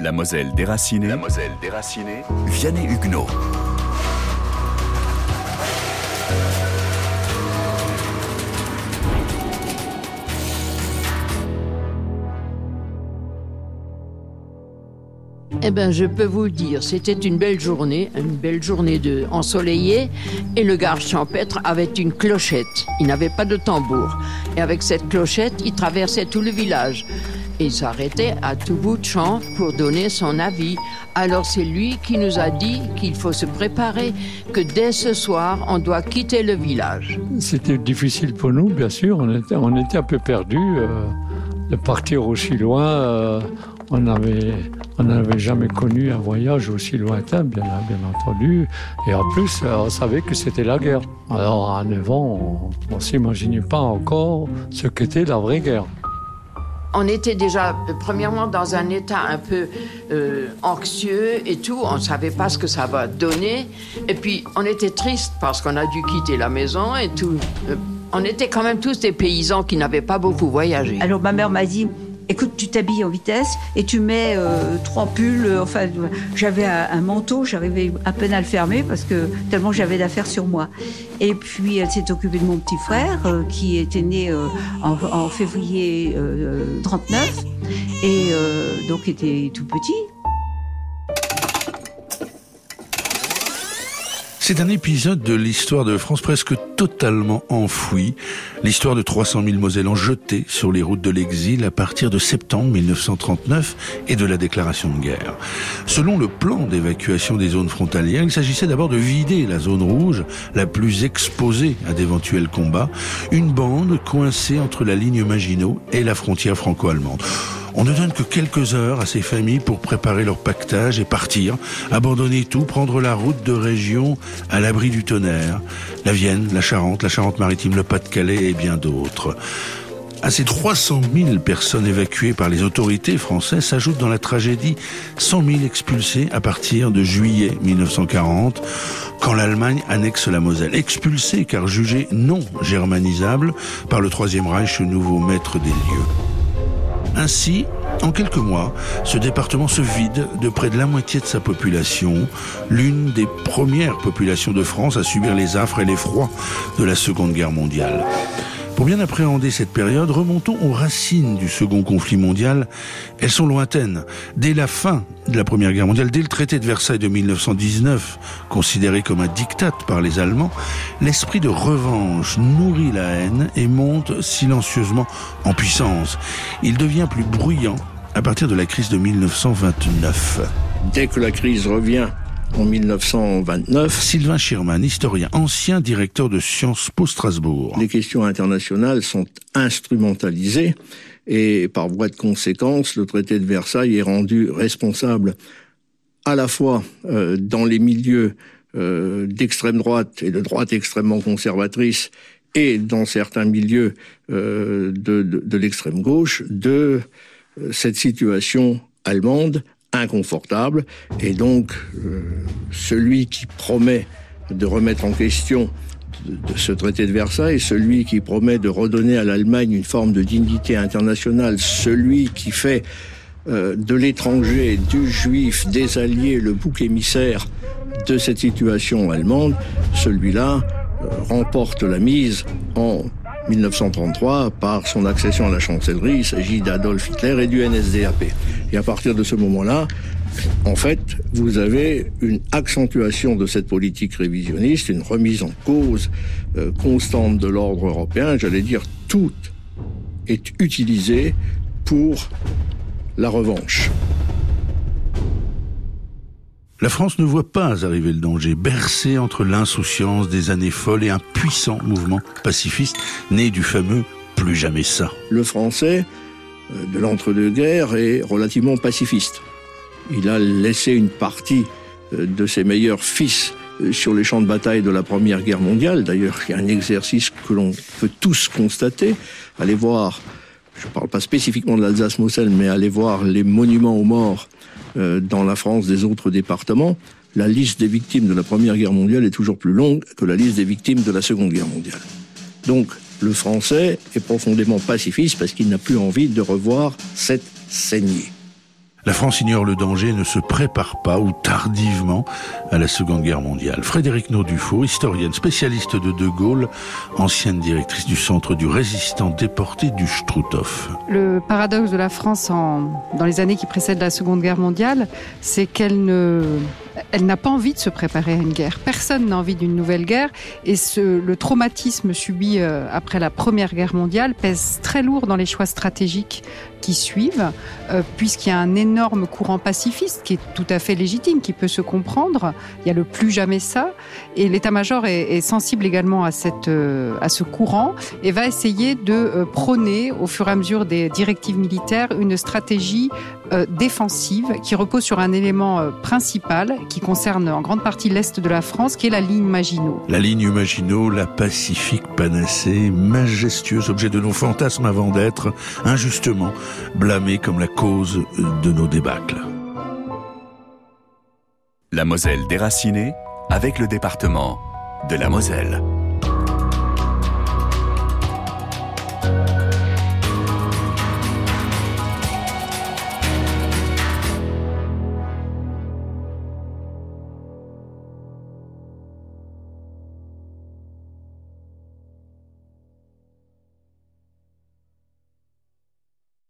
La Moselle déracinée. La Moselle déracinée. Vianney Huguenot. Eh bien, je peux vous le dire, c'était une belle journée, une belle journée de ensoleillée, et le garde champêtre avait une clochette. Il n'avait pas de tambour. Et avec cette clochette, il traversait tout le village. Et s'arrêtait à tout bout de champ pour donner son avis. Alors c'est lui qui nous a dit qu'il faut se préparer, que dès ce soir, on doit quitter le village. C'était difficile pour nous, bien sûr. On était, un peu perdus. euh, de partir aussi loin, euh, on n'avait on n'avait jamais connu un voyage aussi lointain, bien, bien entendu. Et en plus, euh, on savait que c'était la guerre. Alors à 9 ans, on ne s'imaginait pas encore ce qu'était la vraie guerre. On était déjà, premièrement, dans un état un peu euh, anxieux et tout. On ne savait pas ce que ça va donner. Et puis, on était triste parce qu'on a dû quitter la maison et tout. Euh, on était quand même tous des paysans qui n'avaient pas beaucoup voyagé. Alors ma mère m'a dit, écoute, tu t'habilles en vitesse et tu mets euh, trois pulls. euh, enfin, j'avais un, un manteau, j'arrivais à peine à le fermer parce que tellement j'avais d'affaires sur moi. Et puis elle s'est occupée de mon petit frère euh, qui était né euh, en, en février euh, 39 et euh, donc était tout petit. C'est un épisode de l'histoire de France presque totalement enfoui, l'histoire de 300 000 Mosellans jetés sur les routes de l'exil à partir de septembre 1939 et de la déclaration de guerre. Selon le plan d'évacuation des zones frontalières, il s'agissait d'abord de vider la zone rouge, la plus exposée à d'éventuels combats, une bande coincée entre la ligne Maginot et la frontière franco-allemande. On ne donne que quelques heures à ces familles pour préparer leur pactage et partir, abandonner tout, prendre la route de région à l'abri du tonnerre, la Vienne, la Charente, la Charente-Maritime, le Pas-de-Calais et bien d'autres. À ces 300 000 personnes évacuées par les autorités françaises s'ajoutent dans la tragédie 100 000 expulsés à partir de juillet 1940, quand l'Allemagne annexe la Moselle. Expulsés car jugés non germanisables par le Troisième Reich, nouveau maître des lieux. Ainsi, en quelques mois, ce département se vide de près de la moitié de sa population, l'une des premières populations de France à subir les affres et les froids de la Seconde Guerre mondiale. Pour bien appréhender cette période, remontons aux racines du second conflit mondial. Elles sont lointaines. Dès la fin de la Première Guerre mondiale, dès le traité de Versailles de 1919, considéré comme un diktat par les Allemands, l'esprit de revanche nourrit la haine et monte silencieusement en puissance. Il devient plus bruyant à partir de la crise de 1929. Dès que la crise revient en 1929, Sylvain Schirman, historien, ancien directeur de Sciences Po Strasbourg. les questions internationales sont instrumentalisées et par voie de conséquence, le traité de Versailles est rendu responsable à la fois euh, dans les milieux euh, d'extrême droite et de droite extrêmement conservatrice et dans certains milieux euh, de, de- de l'extrême gauche de euh, cette situation allemande inconfortable. Et donc euh, celui qui promet de remettre en question ce traité de Versailles, celui qui promet de redonner à l'Allemagne une forme de dignité internationale, celui qui fait euh, de l'étranger, du juif, des alliés, le bouc émissaire de cette situation allemande, celui-là euh, remporte la mise en 1933 par son accession à la chancellerie. Il s'agit d'Adolf Hitler et du NSDAP. Et à partir de ce moment-là, en fait, vous avez une accentuation de cette politique révisionniste, une remise en cause euh, constante de l'ordre européen. J'allais dire, tout est utilisé pour la revanche. La France ne voit pas arriver le danger, bercée entre l'insouciance des années folles et un puissant mouvement pacifiste né du fameux plus jamais ça. Le français euh, de l'entre-deux-guerres est relativement pacifiste. Il a laissé une partie euh, de ses meilleurs fils euh, sur les champs de bataille de la Première Guerre mondiale. D'ailleurs, il y a un exercice que l'on peut tous constater. Allez voir, je ne parle pas spécifiquement de l'Alsace-Moselle, mais allez voir les monuments aux morts euh, dans la France des autres départements. La liste des victimes de la Première Guerre mondiale est toujours plus longue que la liste des victimes de la Seconde Guerre mondiale. Donc, le français est profondément pacifiste parce qu'il n'a plus envie de revoir cette saignée. La France ignore le danger et ne se prépare pas ou tardivement à la Seconde Guerre mondiale. Frédéric Naudufour, historienne, spécialiste de De Gaulle, ancienne directrice du Centre du résistant déporté du Struthof. Le paradoxe de la France dans les années qui précèdent la Seconde Guerre mondiale, c'est qu'elle ne, elle n'a pas envie de se préparer à une guerre. Personne n'a envie d'une nouvelle guerre et le traumatisme subi euh, après la Première Guerre mondiale pèse très lourd dans les choix stratégiques qui suivent, euh, puisqu'il y a un énorme courant pacifiste qui est tout à fait légitime, qui peut se comprendre. Il y a le plus jamais ça, et l'état-major est, sensible également euh, à ce courant et va essayer de prôner, au fur et à mesure des directives militaires, une stratégie euh, défensive qui repose sur un élément euh, principal qui concerne en grande partie l'est de la France, qui est la ligne Maginot. La ligne Maginot, la pacifique panacée, majestueux objet de nos fantasmes avant d'être injustement blâmée comme la cause de nos débâcles. La Moselle déracinée avec le département de la Moselle.